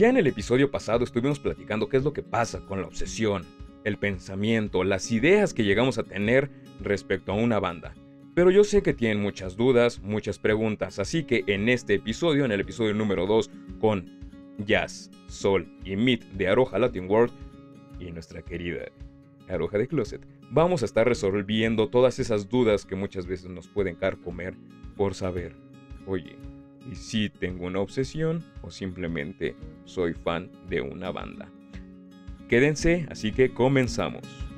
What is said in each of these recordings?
Ya en el episodio pasado estuvimos platicando qué es lo que pasa con la obsesión, el pensamiento, las ideas que llegamos a tener respecto a una banda. Pero yo sé que tienen muchas dudas, muchas preguntas, así que en este episodio, en el episodio número 2, con Jazz, Sol y Meet de Aroja Latin World y nuestra querida Aroja de Closet, vamos a estar resolviendo todas esas dudas que muchas veces nos pueden carcomer por saber, oye, y si tengo una obsesión o simplemente soy fan de una banda. Quédense, así que comenzamos.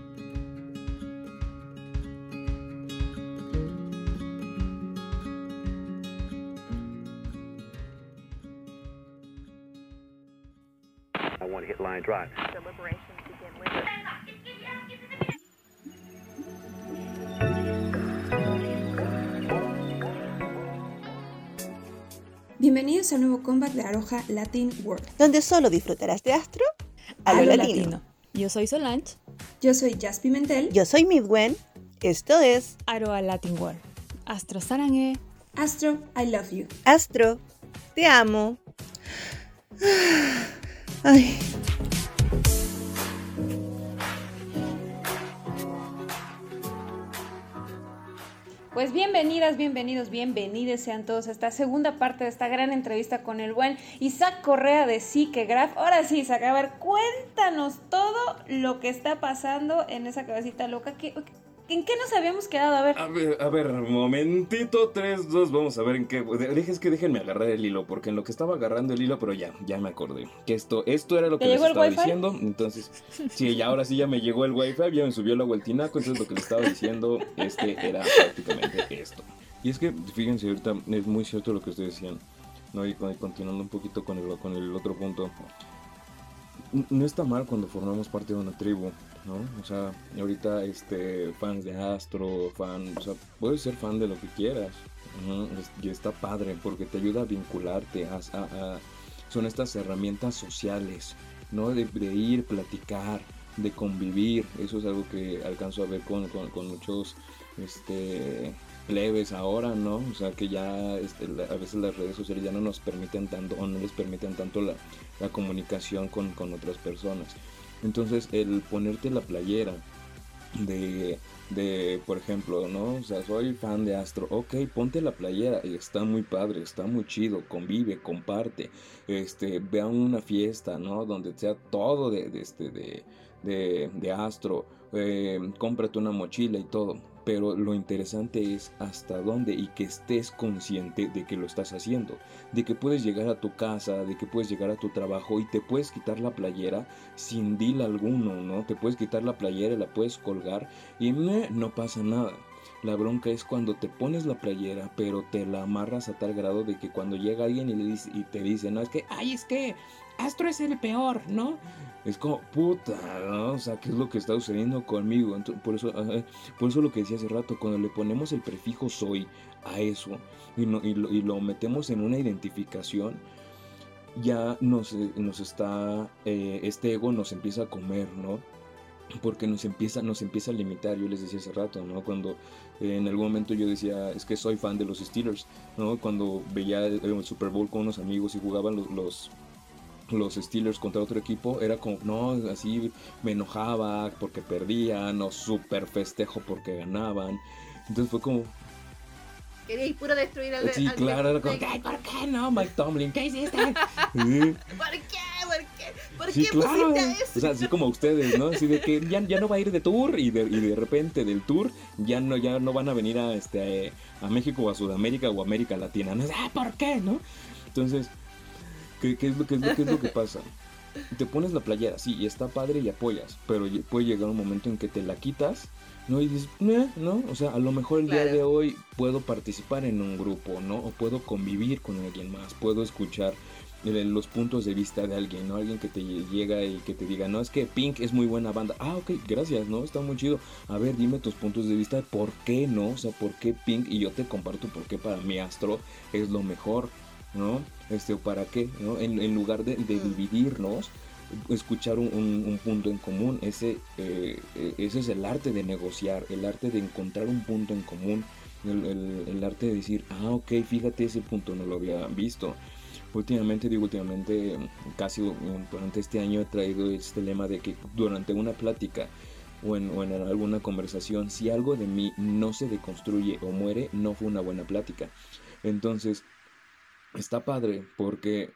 Bienvenidos al nuevo comeback de Aroja Latin World, donde solo disfrutarás de Astro a, lo, latino. Yo soy Solange. Yo soy Jazz Pimentel. Yo soy Midwen. Esto es Aroha Latin World. Astro Sarangue. Astro, I love you. Astro, te amo. Ay. Pues bienvenidas, bienvenidos, bienvenidos sean todos a esta segunda parte de esta gran entrevista con el buen Isaac Correa de Graph. Ahora sí, Isaac, a ver, cuéntanos todo lo que está pasando en esa cabecita loca. que ¿En qué nos habíamos quedado? A ver. A ver, a ver, momentito, 3, 2, vamos a ver en qué. Es que déjenme agarrar el hilo, porque en lo que estaba agarrando el hilo, pero ya, ya me acordé. Que esto, esto era lo que les estaba diciendo. Entonces, sí, ya ahora sí ya me llegó el wifi, ya me subió la vueltinaco, entonces lo que les estaba diciendo, este era prácticamente esto. Y es que, fíjense, ahorita es muy cierto lo que ustedes decían. ¿no? Y continuando un poquito con el, con el otro punto. No está mal cuando formamos parte de una tribu ¿no? O sea, ahorita este, fans de Astro, fan, o sea, puedes ser fan de lo que quieras. Y está padre porque te ayuda a vincularte, a, son estas herramientas sociales, ¿no? De, ir, platicar, de convivir. Eso es algo que alcanzo a ver con, con, muchos este, plebes ahora, ¿no? O sea, que ya este, a veces las redes sociales ya no nos permiten tanto o no les permiten tanto la, la comunicación con, con otras personas. Entonces el ponerte la playera de, de, por ejemplo, ¿no? O sea, soy fan de Astro, ok, ponte la playera, está muy padre, está muy chido, convive, comparte, este, ve a una fiesta, ¿no? Donde sea todo de, de este, de, de, Astro, eh, cómprate una mochila y todo pero lo interesante es hasta dónde y que estés consciente de que lo estás haciendo, de que puedes llegar a tu casa, de que puedes llegar a tu trabajo y te puedes quitar la playera sin deal alguno, ¿no? Te puedes quitar la playera y la puedes colgar y no pasa nada. La bronca es cuando te pones la playera, pero te la amarras a tal grado de que cuando llega alguien y, le dice, y te dice, no, es que, ay, es que Astro es el peor, ¿no? Es como, puta, ¿no? O sea, ¿qué es lo que está sucediendo conmigo? por, eso, por eso lo que decía hace rato, cuando le ponemos el prefijo soy a eso y, lo, metemos en una identificación, ya nos, nos está, eh, este ego nos empieza a comer, ¿no? Porque nos empieza, nos empieza a limitar, yo les decía hace rato, ¿no? Cuando eh, en algún momento yo decía, es que soy fan de los Steelers, ¿no? Cuando veía el, Super Bowl con unos amigos y jugaban los los Steelers contra otro equipo, era como, no, así me enojaba porque perdían, o super festejo porque ganaban. Entonces fue como... Quería puro destruir al Sí, claro, era como, ¿por qué no, Mike Tomlin? ¿Qué hiciste? ¿Por qué? ¿Por qué? ¿Por qué claro. eso? O sea, así como ustedes, ¿no? Así de que ya, ya no va a ir de tour y de, y de repente del tour ya no, ya no van a venir a, este, a México o a Sudamérica o a América Latina. ¿no? Ah, ¿por qué, no? Entonces, ¿Qué, es lo, que es lo que pasa? Te pones la playera, sí, y está padre y apoyas, pero puede llegar un momento en que te la quitas, ¿no? Y dices, ¿no? O sea, a lo mejor el día de hoy puedo participar en un grupo, ¿no? O puedo convivir con alguien más, puedo escuchar los puntos de vista de alguien, ¿no? Alguien que te llega y que te diga, no, es que Pink es muy buena banda. Ah, ok, gracias, ¿no? Está muy chido. A ver, dime tus puntos de vista, ¿por qué no? O sea, ¿por qué Pink? Y yo te comparto por qué para mí Astro es lo mejor. ¿no? Este, ¿Para qué? ¿no? En, lugar de, dividirnos, escuchar un, punto en común. Ese, eh, ese es el arte de negociar, el arte de encontrar un punto en común, el, arte de decir, ah, ok, fíjate, ese punto no lo había visto. últimamente, digo últimamente, casi durante este año he traído este lema de que durante una plática o en, o en, alguna conversación, si algo de mí no se deconstruye o muere, no fue una buena plática. Entonces, está padre porque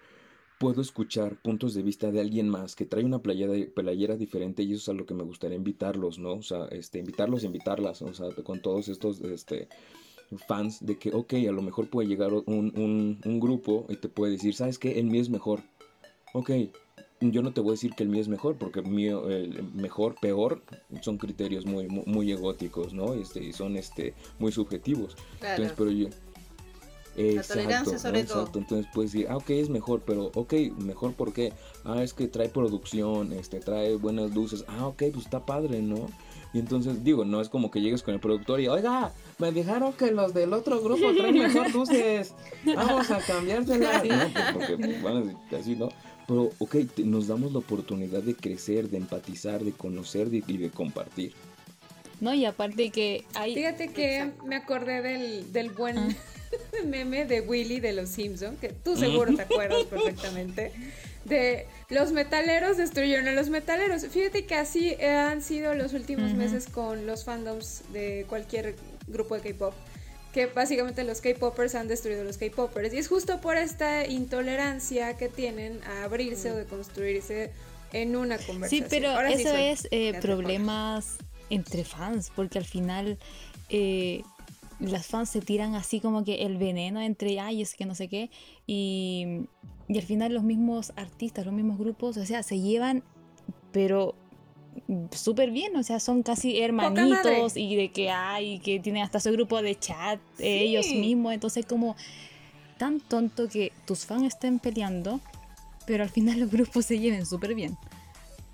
puedo escuchar puntos de vista de alguien más que trae una playera, playera diferente y eso es a lo que me gustaría invitarlos, ¿no? O sea, este, invitarlos, invitarlas, o sea, con todos estos, este, fans de que, ok, a lo mejor puede llegar un, un, un grupo y te puede decir, ¿sabes qué? El mío es mejor. Ok, yo no te voy a decir que el mío es mejor, porque el mío, el mejor, peor, son criterios muy, muy, egóticos, ¿no? Este, y son este, muy subjetivos. Entonces, pero yo, la tolerancia sobre todo. Entonces puedes decir, ah, ok, es mejor, pero ok, mejor porque, ah, es que trae producción, este, trae buenas luces, ah, ok, pues está padre, ¿no? Y entonces, digo, no es como que llegues con el productor y, oiga, me dijeron que los del otro grupo traen mejor luces, vamos a cambiárselas. No, pues porque, bueno, así, ¿no? Pero, ok, nos damos la oportunidad de crecer, de empatizar, de conocer y de compartir. No, y aparte que hay... Fíjate que me acordé del, del buen... Ah. meme de Willy de los Simpsons, que tú seguro te acuerdas perfectamente, de los metaleros destruyeron a los metaleros. Fíjate que así han sido los últimos meses con los fandoms de cualquier grupo de K-pop. Que básicamente los K-popers han destruido a los K-popers. Y es justo por esta intolerancia que tienen a abrirse o de construirse en una conversación. Sí, pero eso es eh, problemas entre fans, porque al final eh, las fans se tiran así como que el veneno entre, ay, es que no sé qué, y, y al final los mismos artistas, los mismos grupos, o sea, se llevan, pero súper bien, o sea, son casi hermanitos y de que hay, que tienen hasta su grupo de chat ellos mismos, entonces como tan tonto que tus fans estén peleando, pero al final los grupos se lleven súper bien.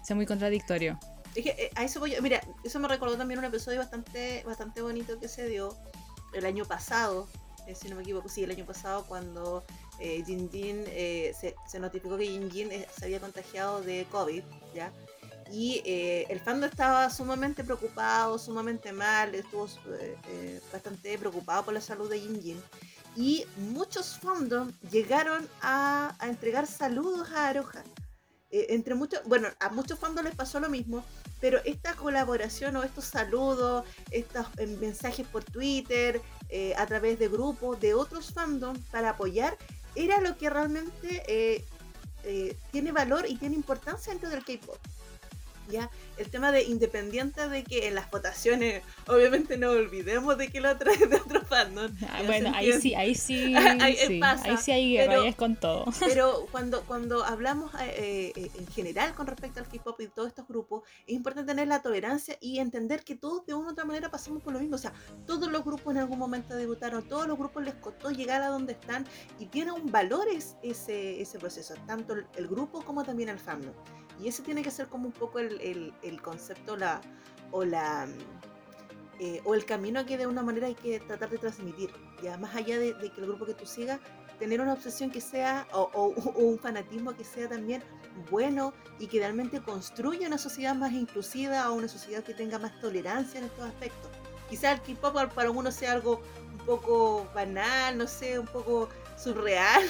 O sea, muy contradictorio. Es que eh, a eso voy, mira, eso me recordó también un episodio bastante, bastante bonito que se dio el año pasado, eh, si no me equivoco, sí, el año pasado cuando eh, Jin Jin eh, se, notificó que Jin Jin eh, se había contagiado de COVID, ¿ya? Y el fandom estaba sumamente preocupado, sumamente mal, estuvo bastante preocupado por la salud de Jin Jin. Y muchos fandoms llegaron a, entregar saludos a Aroha. entre muchos, bueno, a muchos fandoms les pasó lo mismo, pero esta colaboración o estos saludos, estos eh, mensajes por Twitter, eh, a través de grupos, de otros fandoms para apoyar, era lo que realmente eh, tiene valor y tiene importancia dentro del K-pop. ¿Ya? el tema de independiente de que en las votaciones, obviamente no olvidemos de que lo trae de otro fandom. Ah, bueno, ahí sí, ahí sí, ahí, sí ahí sí hay rayas con todo. Pero cuando, cuando hablamos eh, eh, en general con respecto al K-pop y todos estos grupos, es importante tener la tolerancia y entender que todos de una u otra manera pasamos por lo mismo. O sea, todos los grupos en algún momento debutaron, todos los grupos les costó llegar a donde están y tiene un valor ese, ese proceso, tanto el, grupo como también el fandom. Y ese tiene que ser como un poco el, el, concepto la, o la eh, o el camino que de una manera hay que tratar de transmitir. Ya más allá de, que el grupo que tú sigas, tener una obsesión que sea, o, un fanatismo que sea también bueno y que realmente construya una sociedad más inclusiva o una sociedad que tenga más tolerancia en estos aspectos. Quizás el K-pop para uno sea algo un poco banal, no sé, un poco surreal,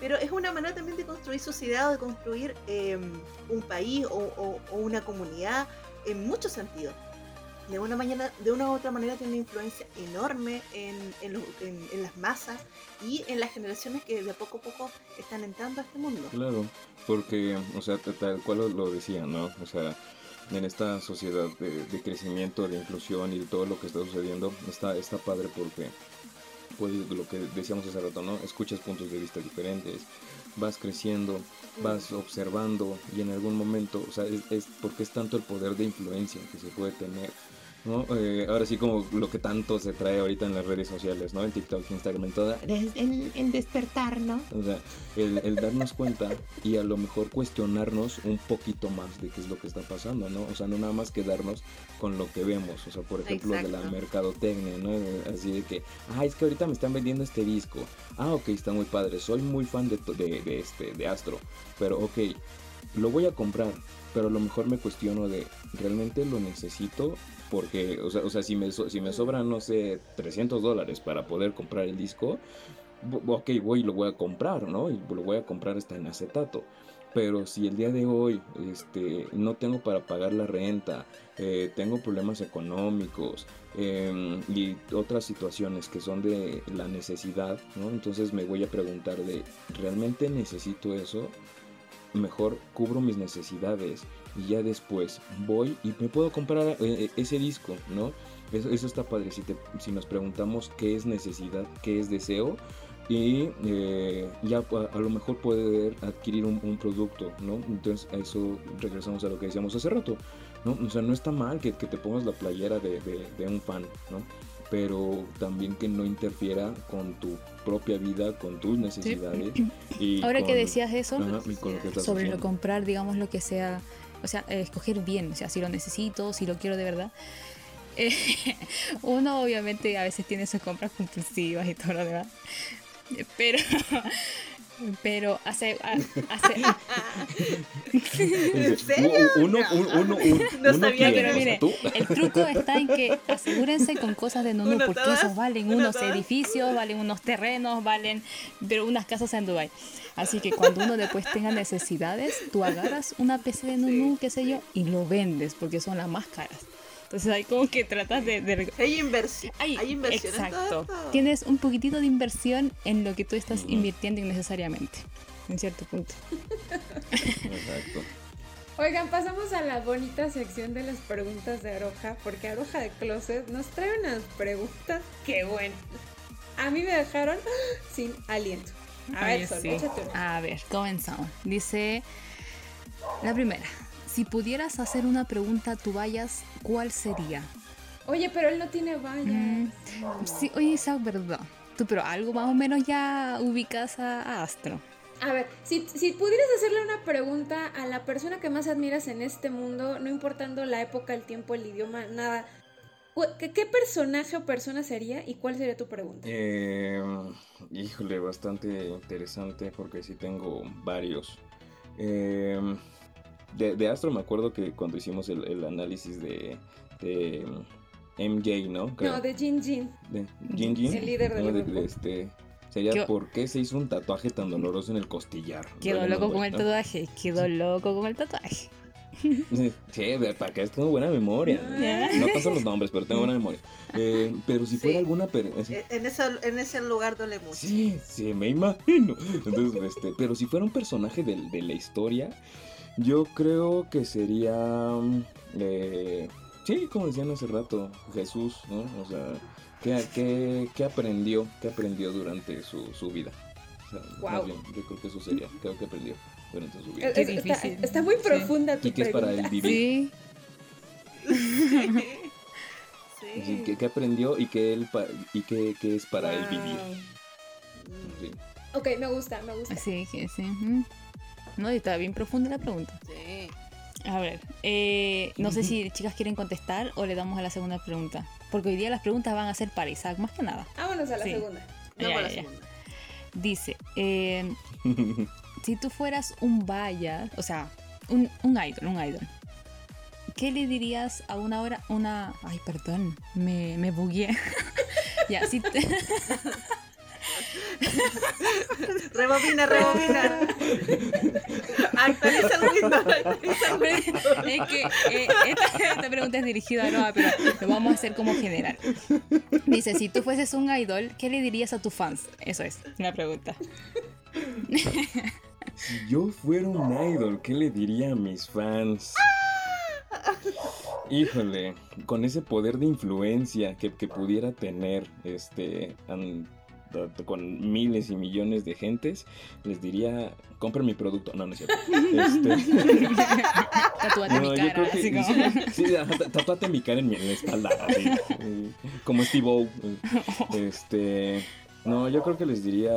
pero es una manera también de construir sociedad o de construir em, un país o, una comunidad en muchos sentidos. De una, mañana, de una u otra manera tiene una influencia enorme en, en, las masas y en las generaciones que de poco a poco están entrando a este mundo. Claro, porque, o sea, tal cual lo decía, ¿no? O sea, en esta sociedad de, de, crecimiento, de inclusión y todo lo que está sucediendo, está, está padre porque pues lo que decíamos hace rato, ¿no? Escuchas puntos de vista diferentes, vas creciendo, vas observando y en algún momento, o sea, es, es porque es tanto el poder de influencia que se puede tener ¿no? Eh, ahora sí como lo que tanto se trae ahorita en las redes sociales, ¿no? En TikTok, Instagram, en toda. En, despertar, ¿no? O sea, el, darnos cuenta y a lo mejor cuestionarnos un poquito más de qué es lo que está pasando, ¿no? O sea, no nada más quedarnos con lo que vemos, o sea, por ejemplo, de la mercadotecnia, ¿no? Así de que, ah, es que ahorita me están vendiendo este disco. Ah, ok, está muy padre, soy muy fan de, de, de este, de Astro, pero ok, lo voy a comprar, pero a lo mejor me cuestiono de, ¿realmente lo necesito? Porque, o sea, o sea si, me, si me sobran, no sé, 300 dólares para poder comprar el disco, ok, voy y lo voy a comprar, ¿no? Y lo voy a comprar hasta en acetato. Pero si el día de hoy este, no tengo para pagar la renta, eh, tengo problemas económicos em, y otras situaciones que son de la necesidad, ¿no? Entonces me voy a preguntar de, ¿realmente necesito eso? Mejor cubro mis necesidades y ya después voy y me puedo comprar eh, eh, ese disco, ¿no? Eso, eso está padre. Si, si nos preguntamos qué es necesidad, qué es deseo, y eh, ya a, lo mejor poder adquirir un, producto, ¿no? Entonces a eso regresamos a lo que decíamos hace rato, ¿no? O sea, no está mal que, te pongas la playera de, un fan, ¿no? Pero también que no interfiera con tu propia vida, con tus necesidades. Y Ahora que decías eso, sobre lo comprar, digamos, lo que sea, o sea, escoger bien, o sea, si lo necesito, si lo quiero de verdad. uno obviamente a veces tiene sus compras compulsivas y todo lo demás, pero pero hace, hace... ¿En serio? Uno, uno, no sabía pero mire, el truco está en que asegúrense con cosas de Nunu, porque esos valen unos edificios, valen unos terrenos, valen pero unas casas en Dubai. Así que cuando uno después tenga necesidades, tú agarras una PC de Nunu, qué sé yo, y lo vendes, porque son las más caras. Entonces ahí como que tratas de... Hay inversión. Hay, inversión. Exacto. Tienes un poquitito de inversión en lo que tú estás invirtiendo innecesariamente, en cierto punto. Exacto. Oigan, pasamos a la bonita sección de las preguntas de Aroja, porque Aroja de Closet nos trae unas preguntas que bueno. A mí me dejaron sin aliento. A ver, A ver, comenzamos. Dice la primera. Si pudieras hacer una pregunta a tu vallas, ¿cuál sería? Oye, pero él no tiene vallas. Mm, sí, oye, esa es verdad. Tú, pero algo más o menos ya ubicas a, Astro. A ver, si, pudieras hacerle una pregunta a la persona que más admiras en este mundo, no importando la época, el tiempo, el idioma, nada, ¿qué, personaje o persona sería y cuál sería tu pregunta? Eh, híjole, bastante interesante porque sí tengo varios. Eh, de, Astro me acuerdo que cuando hicimos el, análisis de, de MJ, ¿no? No, de Jin Jin. De Jin Jin. El líder del este, Sería por qué se hizo un tatuaje tan doloroso en el costillar. Quedó loco con el tatuaje, quedó loco con el tatuaje. Sí, para que tengo buena memoria. No paso los nombres, pero tengo buena memoria. Eh, pero si fuera alguna... Eh, en, ese, en ese lugar duele mucho. Sí, sí, me imagino. Entonces, este, pero si fuera un personaje de, de la historia, yo creo que sería. Mm, eh, sí, como decían hace rato, Jesús, ¿no? O sea, ¿qué, qué, aprendió? ¿Qué aprendió durante su, su vida? wow. yo creo que eso sería. Creo que aprendió durante su vida. está, muy profunda tu ¿Y qué es para él vivir? Sí. sí. ¿qué, aprendió y qué, él y qué, qué es para él vivir? Sí. Ok, me gusta, me gusta. Sí, sí, sí. ¿No? Y está bien profunda la pregunta. Sí. A ver, eh, no sé si chicas quieren contestar o le damos a la segunda pregunta. Porque hoy día las preguntas van a ser para Isaac, más que nada. Vámonos a la segunda. a la segunda. Dice, eh, si tú fueras un vaya, o sea, un, un idol, un idol, ¿qué le dirías a una hora, una... Ay, perdón, me, me bugué. ya, si... rebobina, rebobina. Actualiza el Windows. Es que eh, esta, pregunta es dirigida a Noah, pero lo vamos a hacer como general. Dice, si tú fueses un idol, ¿qué le dirías a tus fans? Eso es, una pregunta. Si yo fuera un idol, ¿qué le diría a mis fans? Híjole, con ese poder de influencia que, que pudiera tener, este, con miles y millones de gentes, les diría, compren mi producto. No, no es cierto. Este... Tatuate mi cara. sí, tatuate mi cara en mi espalda. como Steve O. Este. No, yo creo que les diría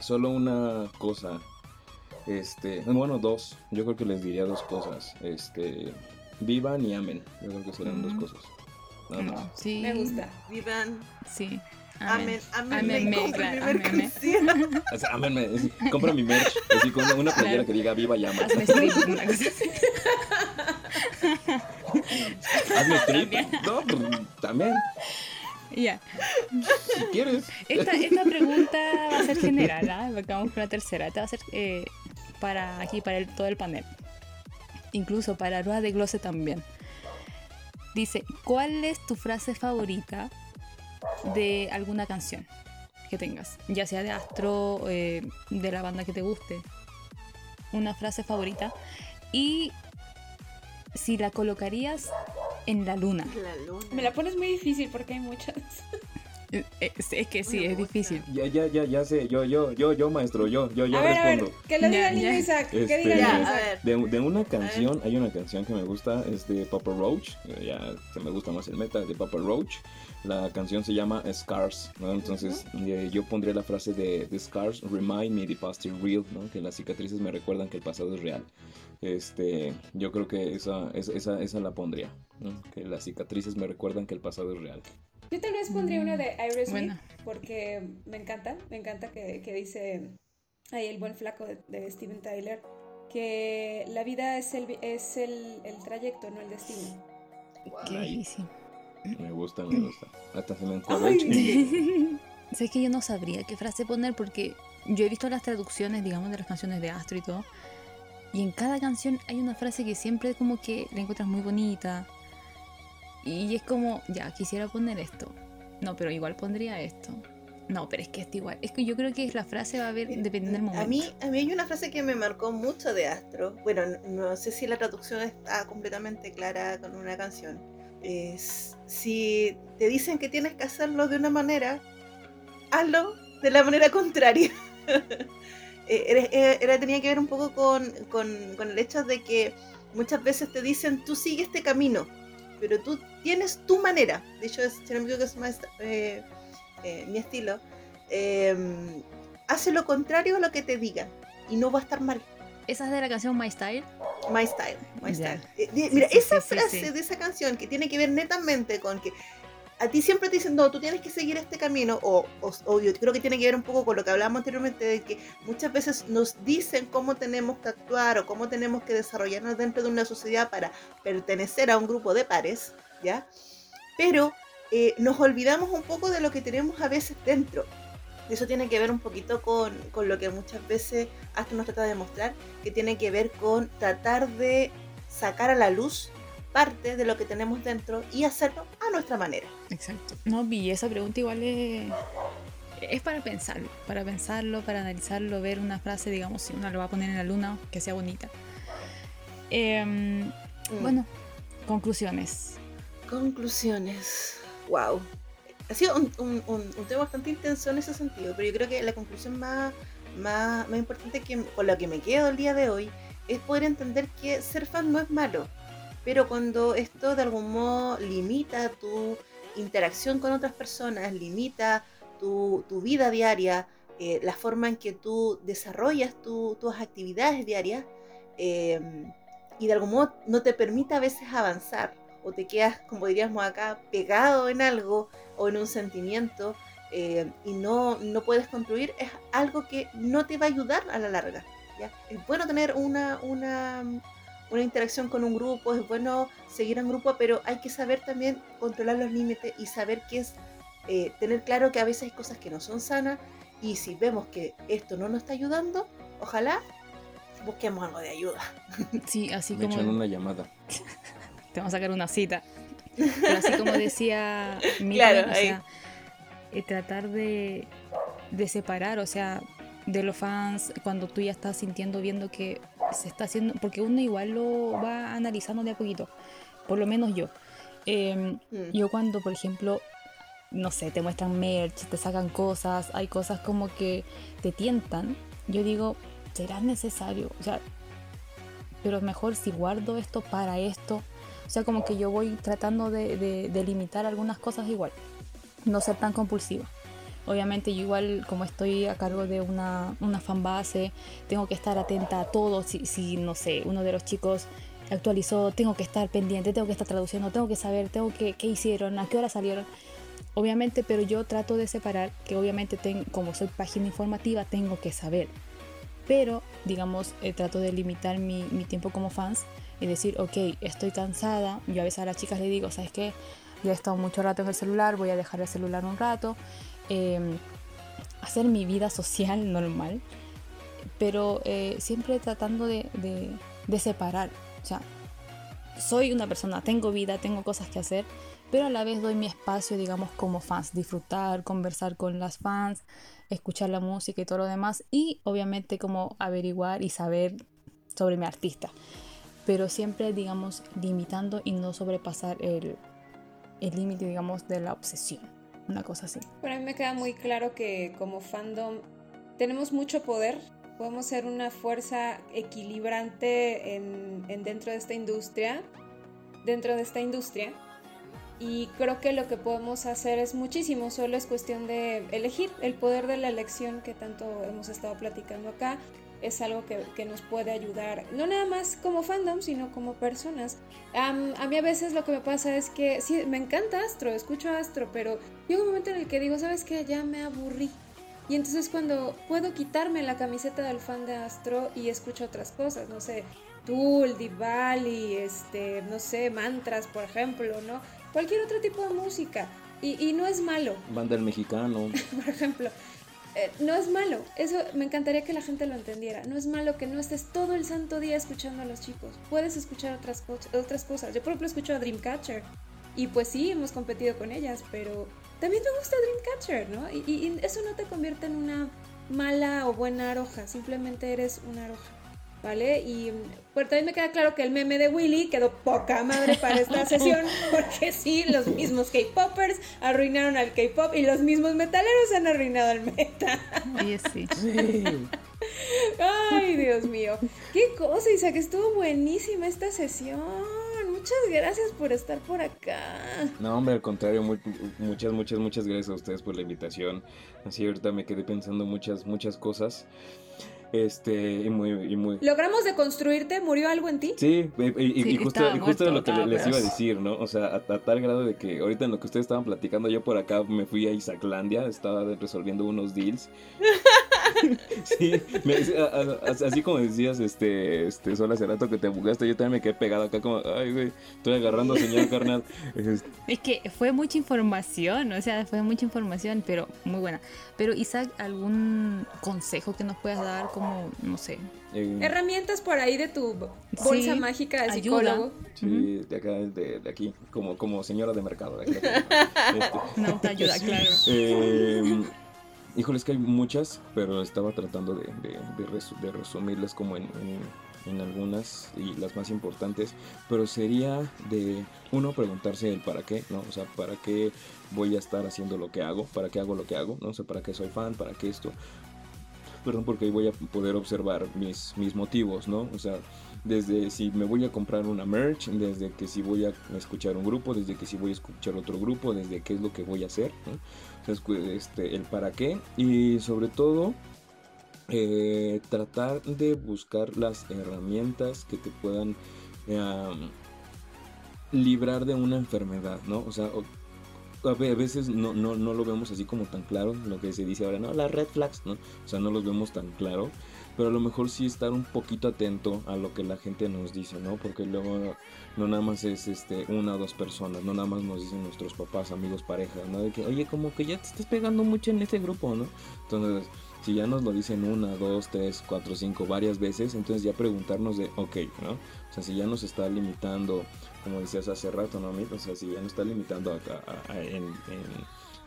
solo una cosa. Este, bueno, dos. Yo creo que les diría dos cosas. Este, vivan y amen. Yo creo que serán dos cosas. Nada más. Sí. Me gusta. Vivan. Sí. Amén, amén, amén, Amenme, compra mi merch, así con una playera que diga viva llama. Hazme strip, una cosa Hazme strip, no, también. Ya. Si quieres. Esta, esta pregunta va a ser general, ¿ah? Porque vamos con la tercera. Esta va a ser eh, para aquí, para el, todo el panel. Incluso para Rueda de Glose también. Dice, ¿cuál es tu frase favorita de alguna canción que tengas? Ya sea de Astro, eh, de la banda que te guste. Una frase favorita. Y si la colocarías en la luna. La luna. Me la pones muy difícil porque hay muchas. Es, es que sí, es difícil. Ya, ya, ya, ya sé. Yo, yo, yo, yo, maestro, yo, yo, yo a ver, a ver, respondo. que lo diga Ya, el niño ya. Isaac. Que Este, diga Isaac. ver. De, de una canción, hay una canción que me gusta, es de Papa Roach, eh, ya se me gusta más el metal de Papa Roach. La canción se llama Scars, ¿no? Entonces eh, yo pondría la frase de, de Scars, remind me the past is real, ¿no? Que las cicatrices me recuerdan que el pasado es real. Este, yo creo que esa, esa, esa, esa la pondría, ¿no? Que las cicatrices me recuerdan que el pasado es real. Yo tal vez pondría una de Iris Buena. porque me encanta, me encanta que, que dice ahí el buen flaco de, de Steven Tyler que la vida es el es el, el trayecto, no el destino. Qué difícil. Me gusta, me gusta. Hasta se me chingue. Sé que yo no sabría qué frase poner porque yo he visto las traducciones, digamos, de las canciones de Astro y todo. Y en cada canción hay una frase que siempre como que la encuentras muy bonita. Y es como, ya, quisiera poner esto. No, pero igual pondría esto. No, pero es que esto igual. Es que yo creo que la frase va a ver dependiendo del momento. A mí, a mí hay una frase que me marcó mucho de Astro. Bueno, no, no sé si la traducción está completamente clara con una canción. Es, si te dicen que tienes que hacerlo de una manera, hazlo de la manera contraria. Eh, era, era- era- tenía que ver un poco con, con- con el hecho de que muchas veces te dicen, tú sigue este camino, pero tú tienes tu manera. De hecho, es, si no me equivoco, es más, eh, eh, mi estilo. Em, hace lo contrario a lo que te digan y no va a estar mal. Esa es de la canción My Style. My style, my style. Eh, de- Sí, mira, sí, esa sí, sí, frase sí. de esa canción que tiene que ver netamente con que a ti siempre te dicen, no, tú tienes que seguir este camino, o, o, o yo creo que tiene que ver un poco con lo que hablábamos anteriormente, de que muchas veces nos dicen cómo tenemos que actuar o cómo tenemos que desarrollarnos dentro de una sociedad para pertenecer a un grupo de pares, ¿ya? Pero eh, nos olvidamos un poco de lo que tenemos a veces dentro. Eso tiene que ver un poquito con, con lo que muchas veces hasta nos trata de mostrar, que tiene que ver con tratar de sacar a la luz parte de lo que tenemos dentro y hacerlo a nuestra manera. Exacto. No, vi esa pregunta igual es, es para pensarlo, para pensarlo, para analizarlo, ver una frase, digamos, si uno lo va a poner en la luna, que sea bonita. Em, Mm. Bueno, conclusiones. Conclusiones. Wow. Ha sido un, un- un- un tema bastante intenso en ese sentido, pero yo creo que la conclusión más, más, más importante que, con la que me quedo el día de hoy es poder entender que ser fan no es malo, pero cuando esto de algún modo limita tu interacción con otras personas, limita tu, tu vida diaria, eh, la forma en que tú desarrollas tu- tus actividades diarias, eh, y de algún modo no te permite a veces avanzar o te quedas, como diríamos acá, pegado en algo o en un sentimiento eh, y no, no puedes construir, es algo que no te va a ayudar a la larga. Es bueno tener una, una, una interacción con un grupo, es bueno seguir a un grupo, pero hay que saber también controlar los límites y saber qué es, eh, tener claro que a veces hay cosas que no son sanas y si vemos que esto no nos está ayudando, ojalá busquemos algo de ayuda. Sí, así Me echan como una llamada. te vamos a sacar una cita. Pero así como decía Miriam, Claro, o ahí. sea, eh, tratar de, de separar, o sea, de los fans cuando tú ya estás sintiendo, viendo que se está haciendo, porque uno igual lo va analizando de a poquito, por lo menos yo. Em, Mm. yo cuando, por ejemplo, no sé, te muestran merch, te sacan cosas, hay cosas como que te tientan, yo digo, ¿será necesario? O sea, pero mejor si guardo esto para esto. O sea, como que yo voy tratando de, de- de limitar algunas cosas igual, no ser tan compulsiva. Obviamente yo igual como estoy a cargo de una, una fanbase, tengo que estar atenta a todo. Si, si, no sé, uno de los chicos actualizó, tengo que estar pendiente, tengo que estar traduciendo, tengo que saber, tengo que qué hicieron, a qué hora salieron. Obviamente, pero yo trato de separar que obviamente ten- como soy página informativa, tengo que saber. Pero, digamos, eh, trato de limitar mi, mi tiempo como fans y decir, ok, estoy cansada. Yo a veces a las chicas le digo, ¿sabes qué? ya he estado mucho rato en el celular, voy a dejar el celular un rato, em, hacer mi vida social normal, pero eh, siempre tratando de, de separar. O sea, soy una persona, tengo vida, tengo cosas que hacer, pero a la vez doy mi espacio, digamos, como fans, disfrutar, conversar con las fans, escuchar la música y todo lo demás, y obviamente como averiguar y saber sobre mi artista, pero siempre, digamos, limitando y no sobrepasar el límite, digamos, de la obsesión, una cosa así. Para mí me queda muy claro que como fandom tenemos mucho poder, podemos ser una fuerza equilibrante en, en dentro de esta industria, dentro de esta industria, y creo que lo que podemos hacer es muchísimo, solo es cuestión de elegir. El poder de la elección que tanto hemos estado platicando acá es algo que, que nos puede ayudar, no nada más como fandom, sino como personas. a mí a veces lo que me pasa es que sí, me encanta Astro, escucho Astro, pero llega un momento en el que digo, ¿sabes qué? Ya me aburrí. Y entonces cuando puedo quitarme la camiseta del fan de Astro y escucho otras cosas, no sé, Tool, Divali, este, no sé, mantras, por ejemplo, ¿no? cualquier otro tipo de música. Y, no es malo. Banda del mexicano. Por ejemplo. Eh, no es malo. Eso me encantaría que la gente lo entendiera. No es malo que no estés todo el santo día escuchando a los chicos. Puedes escuchar otras, otras cosas. Yo, por ejemplo, escucho a Dreamcatcher. Y pues sí, hemos competido con ellas, pero también me gusta Dreamcatcher, ¿no? Y, y eso no te convierte en una mala o buena aroja. Simplemente eres una aroja. ¿Vale? Y pues, también me queda claro que el meme de Willy quedó poca madre para esta sesión, porque sí, los mismos K-Poppers arruinaron al K-Pop y los mismos metaleros han arruinado al meta. sí. Ay, Dios mío. Qué cosa, Isa, que estuvo buenísima esta sesión. Muchas gracias por estar por acá. No, hombre, al contrario, muchas, muchas, muchas gracias a ustedes por la invitación. Así ahorita me quedé pensando muchas, muchas cosas. Este, y muy, y muy... ¿Logramos deconstruirte? ¿Murió algo en ti? Sí, y, justo, justo lo que les iba a decir, ¿no? O sea, a, tal grado de que ahorita en lo que ustedes estaban platicando, yo por acá me fui a Isaclandia, estaba resolviendo unos deals. sí, así como decías, este, este, solo hace rato que te bugaste, yo también me quedé pegado acá como, ay, güey, estoy agarrando señal carnal. Es que fue mucha información, o sea, fue mucha información, pero muy buena. Pero Isaac, ¿algún consejo que nos puedas dar? como, no sé. Eh, Herramientas por ahí de tu bolsa mágica de psicólogo. Sí, de acá, de, aquí, como, como señora de mercado. este. No, te ayuda, claro. Eh, híjole, es que hay muchas, pero estaba tratando de, resumirlas como en, algunas y las más importantes, pero sería de uno preguntarse el para qué, ¿no? O sea, para qué voy a estar haciendo lo que hago, para qué hago lo que hago, no sé, para qué soy fan, para qué esto, perdón, porque ahí voy a poder observar mis, mis motivos, ¿no? O sea, desde si me voy a comprar una merch, desde que si voy a escuchar un grupo, desde que si voy a escuchar otro grupo, desde qué es lo que voy a hacer, este, el para qué y sobre todo eh, tratar de buscar las herramientas que te puedan librar de una enfermedad, ¿no? O sea, a veces no, no, no, lo vemos así como tan claro, lo que se dice ahora, no, las red flags, ¿no? O sea, no los vemos tan claro, pero a lo mejor sí estar un poquito atento a lo que la gente nos dice, ¿no? Porque luego no nada más es este una o dos personas, no nada más nos dicen nuestros papás, amigos, parejas, ¿no? De que, oye, como que ya te estás pegando mucho en este grupo, ¿no? Entonces, si ya nos lo dicen una, dos, tres, cuatro, cinco, varias veces, entonces ya preguntarnos de, ok, ¿no? O sea, si ya nos está limitando como decías hace rato, ¿no? O sea, si ya no está limitando en,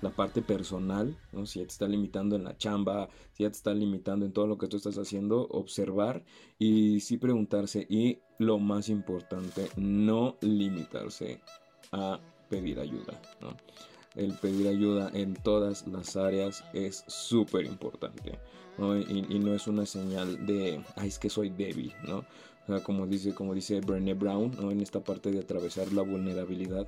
la parte personal, ¿no? Si ya te está limitando en la chamba, si ya te está limitando en todo lo que tú estás haciendo, observar y sí preguntarse. Y lo más importante, no limitarse a pedir ayuda. El pedir ayuda en todas las áreas es súper importante, ¿no? Y, y, no es una señal de, ay, es que soy débil, ¿no? Como dice, como dice Brené Brown, ¿no? en esta parte de atravesar la vulnerabilidad,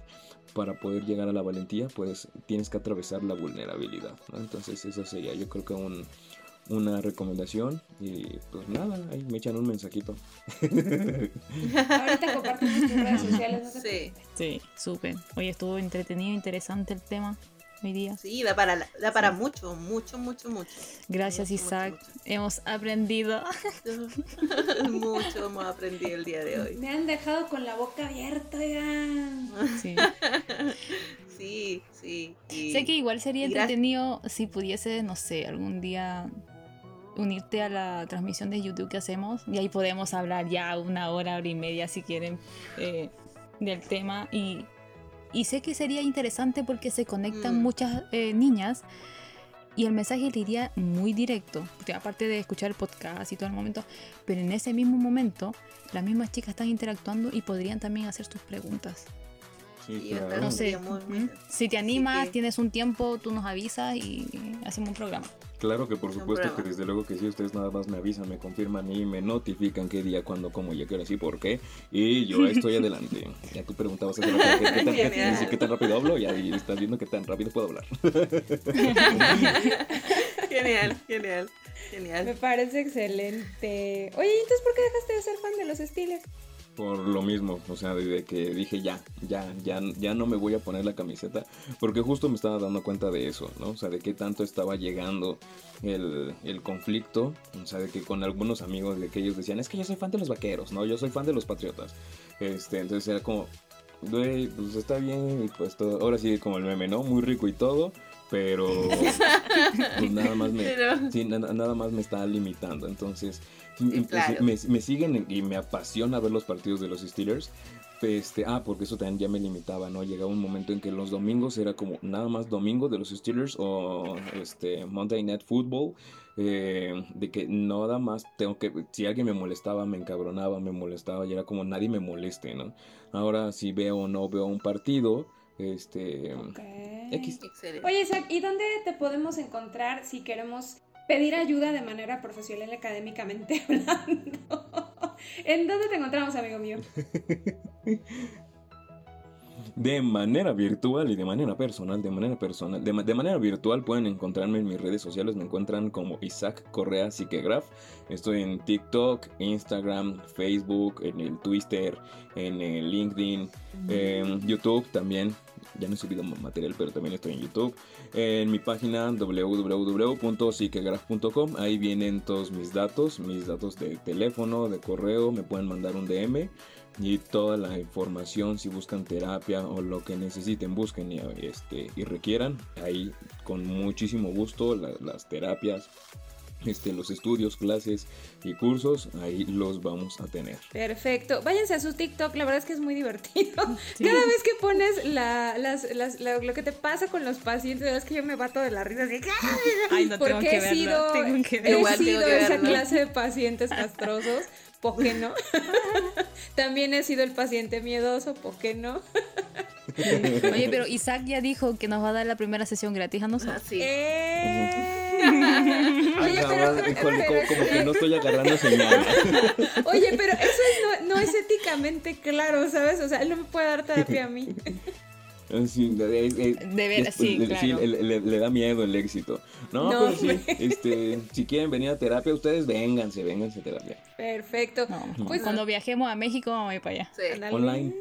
para poder llegar a la valentía, pues tienes que atravesar la vulnerabilidad. Entonces, eso sería, yo creo que un, una recomendación y pues nada, ahí me echan un mensajito. Ahorita compartimos tus redes sociales, Sí, sí, súper. Oye, estuvo entretenido, interesante el tema. Hoy día. Sí, da para, da para mucho, mucho, mucho, mucho. Gracias Isaac, hemos aprendido. mucho hemos aprendido el día de hoy. Me han dejado con la boca abierta, ya. Sí. sí, sí. Sé que igual sería entretenido si pudiese, no sé, algún día unirte a la transmisión de YouTube que hacemos y ahí podemos hablar ya una hora, hora y media si quieren eh, del tema y, y, sé que sería interesante porque se conectan mm. muchas eh, niñas y el mensaje le iría muy directo, aparte de escuchar el podcast y todo el momento, pero en ese mismo momento las mismas chicas están interactuando y podrían también hacer sus preguntas. Sí, No sé, si te animas, tienes un tiempo, tú nos avisas y hacemos un programa. Claro que por supuesto que desde luego que sí, ustedes nada más me avisan, me confirman y me notifican qué día, cuándo, cómo, ya qué hora, sí, por qué. Y yo estoy adelante. Ya tú preguntabas hace ¿qué, tan, qué, tan rápido hablo, y ahí estás viendo qué tan rápido puedo hablar. genial, genial, genial. Me parece excelente. Oye, entonces por qué dejaste de ser fan de los Steelers? Por lo mismo, o sea, desde que dije ya, ya, ya, ya no me voy a poner la camiseta, porque justo me estaba dando cuenta de eso, ¿no? O sea, de qué tanto estaba llegando el, el conflicto, o sea, de que con algunos amigos de que ellos decían, es que yo soy fan de los vaqueros, ¿no? Yo soy fan de los patriotas. Este, entonces era como, güey, pues está bien, pues todo, ahora sí como el meme, ¿no? Muy rico y todo, pero pues nada más me, sí, nada más me está limitando, entonces me, siguen y me apasiona ver los partidos de los Steelers. Este, ah, porque eso también ya me limitaba, ¿no? Llegaba un momento en que los domingos era como nada más domingo de los Steelers o este Monday Night Football. Eh, de que nada más tengo que, si alguien me molestaba, me encabronaba, me molestaba y era como nadie me moleste, ¿no? Ahora si veo o no veo un partido, este... X. Oye, Isaac, ¿y dónde te podemos encontrar si queremos pedir ayuda de manera profesional y académicamente hablando. ¿En dónde te encontramos, amigo mío? De manera virtual y de manera personal, de manera personal, de, manera virtual pueden encontrarme en mis redes sociales, me encuentran como Isaac Correa Psiquegraph. Estoy en TikTok, Instagram, Facebook, en el Twitter, en el LinkedIn, en YouTube también ya no he subido material, pero también estoy en YouTube. En mi página www.psiquegraph.com, ahí vienen todos mis datos, mis datos de teléfono, de correo, me pueden mandar un DM y toda la información si buscan terapia o lo que necesiten busquen y, este, y requieran ahí con muchísimo gusto las terapias este, los estudios, clases y cursos, ahí los vamos a tener. Perfecto. Váyanse a su TikTok, la verdad es que es muy divertido. Cada vez que pones la, las, las, lo que te pasa con los pacientes, es que yo me bato de la risa así. Ay, no tengo que he sido, tengo que he sido esa clase de pacientes castrosos. ¿Por qué no? También he sido el paciente miedoso, ¿por qué no? Oye, pero Isaac ya dijo que nos va a dar la primera sesión gratis a nosotros. Ah, sí. Oye, pero, como, que no estoy agarrando señal. Oye, pero eso no, es éticamente claro, ¿sabes? O sea, él no me puede dar terapia a mí. Sí, de ver, sí, claro. le, da miedo el éxito. No, pero sí, este, si quieren venir a terapia, ustedes vénganse, vénganse a terapia. Perfecto. pues, cuando viajemos a México, vamos a ir para allá. Sí. Online.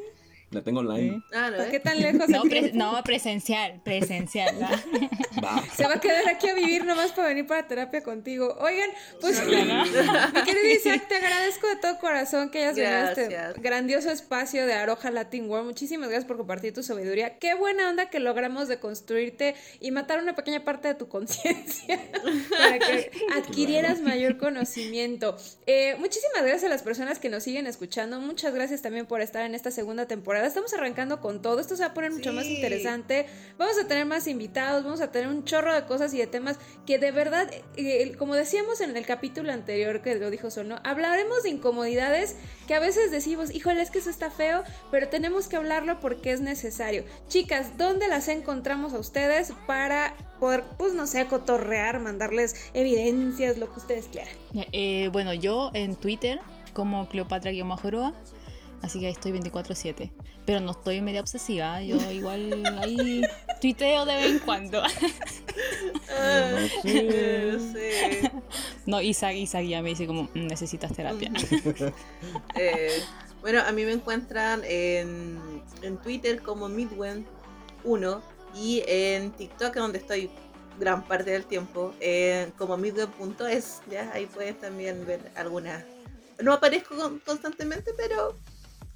La tengo online. Ah, ¿no? ¿Qué tan lejos? No, no presencial, presencial. Se va a quedar aquí a vivir nomás para venir para terapia contigo. Oigan, pues mi querido Isaac, te agradezco de todo corazón que hayas venido a este grandioso espacio de Aroja Latin World. Muchísimas gracias por compartir tu sabiduría. Qué buena onda que logramos deconstruirte y matar una pequeña parte de tu conciencia para que adquirieras mayor conocimiento. Eh, muchísimas gracias a las personas que nos siguen escuchando. Muchas gracias también por estar en esta segunda temporada Estamos arrancando con todo. Esto se va a poner mucho más interesante. Vamos a tener más invitados, vamos a tener un chorro de cosas y de temas que de verdad, eh, como decíamos en el capítulo anterior que lo dijo Sono, hablaremos de incomodidades que a veces decimos, híjole, es que eso está feo, pero tenemos que hablarlo porque es necesario. Chicas, ¿dónde las encontramos a ustedes para poder, pues no sé, cotorrear, mandarles evidencias, lo que ustedes quieran? Eh, bueno, yo en Twitter como Cleopatra-Joroa Así que ahí estoy 24/7. Pero no estoy media obsesiva, yo igual ahí tuiteo de vez en cuando. Ah, no, no, Isaac, Isaac ya me dice como, mm, necesitas terapia. Eh, bueno, a mí me encuentran en, en Twitter como Midwen1 Y en TikTok, donde estoy gran parte del tiempo, eh, como ya ahí puedes también ver algunas. No aparezco constantemente, pero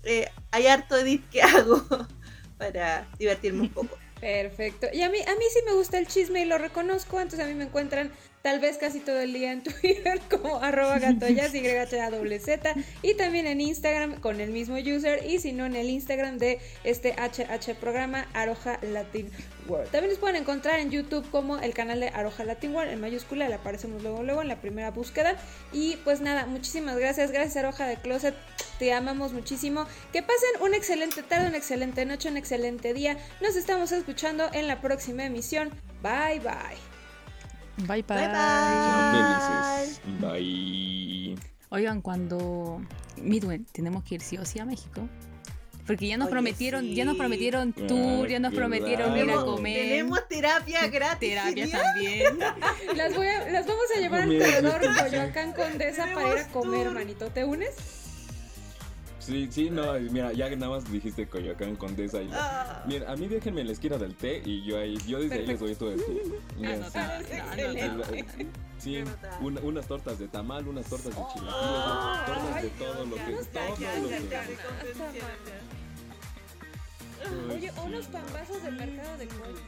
eh, hay harto edit que hago para divertirme un poco. Perfecto. Y a mí, a mí sí me gusta el chisme y lo reconozco, entonces a mí me encuentran tal vez casi todo el día en Twitter como arroba gatoyas, z y también en Instagram con el mismo user, y si no en el Instagram de este HH programa Aroja Latin World. También nos pueden encontrar en YouTube como el canal de Aroja Latin World, en mayúscula, le aparecemos luego, luego en la primera búsqueda. Y pues nada, muchísimas gracias, gracias Aroja de Closet, te amamos muchísimo. Que pasen una excelente tarde, una excelente noche, un excelente día. Nos estamos escuchando en la próxima emisión. Bye bye. Bye bye. Bye bye. Oigan, cuando Midway tenemos que ir sí o sí a México. Porque ya nos prometieron, ya nos prometieron tour, ya nos prometieron ir a comer. Tenemos terapia gratis. Terapia también. las, voy a, las vamos a llevar al corredor Coyoacán Condesa para ir a comer, manito. ¿Te unes? Sí, sí, no, mira, ya nada más dijiste Coyoacán, Condesa y ah. Mira, a mí déjenme en la esquina del té y yo ahí, yo desde ahí les doy todo el Sí, unas tortas de tamal, unas tortas de chilaquiles, tortas de todo lo que todo lo que Oye, unos pambazos del mercado de pollo.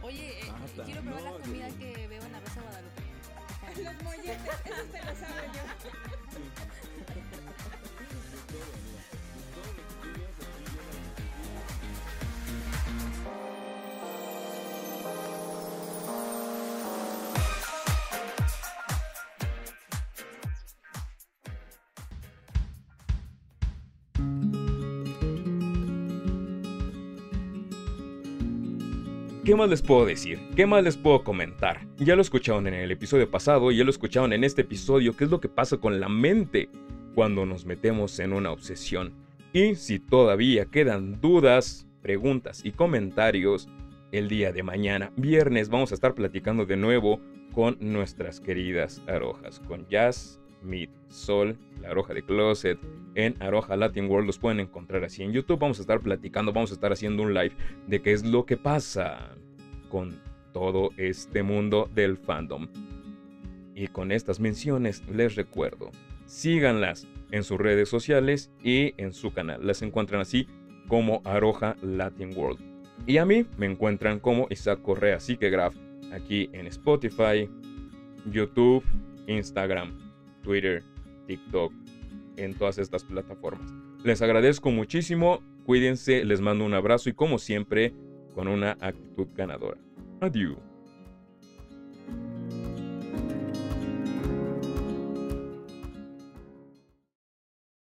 Oye, eh, ah, quiero probar la comida que veo en la Rosa Guadalupe. Los molletes, eso te lo sabe yo. ¿Qué más les puedo decir? ¿Qué más les puedo comentar? Ya lo escucharon en el episodio pasado y ya lo escucharon en este episodio, qué es lo que pasa con la mente cuando nos metemos en una obsesión. Y si todavía quedan dudas, preguntas y comentarios, el día de mañana, viernes, vamos a estar platicando de nuevo con nuestras queridas arojas, con Jazz, Meet, Sol, la aroja de Closet, en Aroja Latin World. Los pueden encontrar así en YouTube. Vamos a estar platicando, vamos a estar haciendo un live de qué es lo que pasa con todo este mundo del fandom. Y con estas menciones les recuerdo, síganlas en sus redes sociales y en su canal. Las encuentran así como Aroja Latin World. Y a mí me encuentran como Isaac Correa Graf aquí en Spotify, YouTube, Instagram, Twitter, TikTok, en todas estas plataformas. Les agradezco muchísimo, cuídense, les mando un abrazo y como siempre, con una actitud ganadora. Adiós.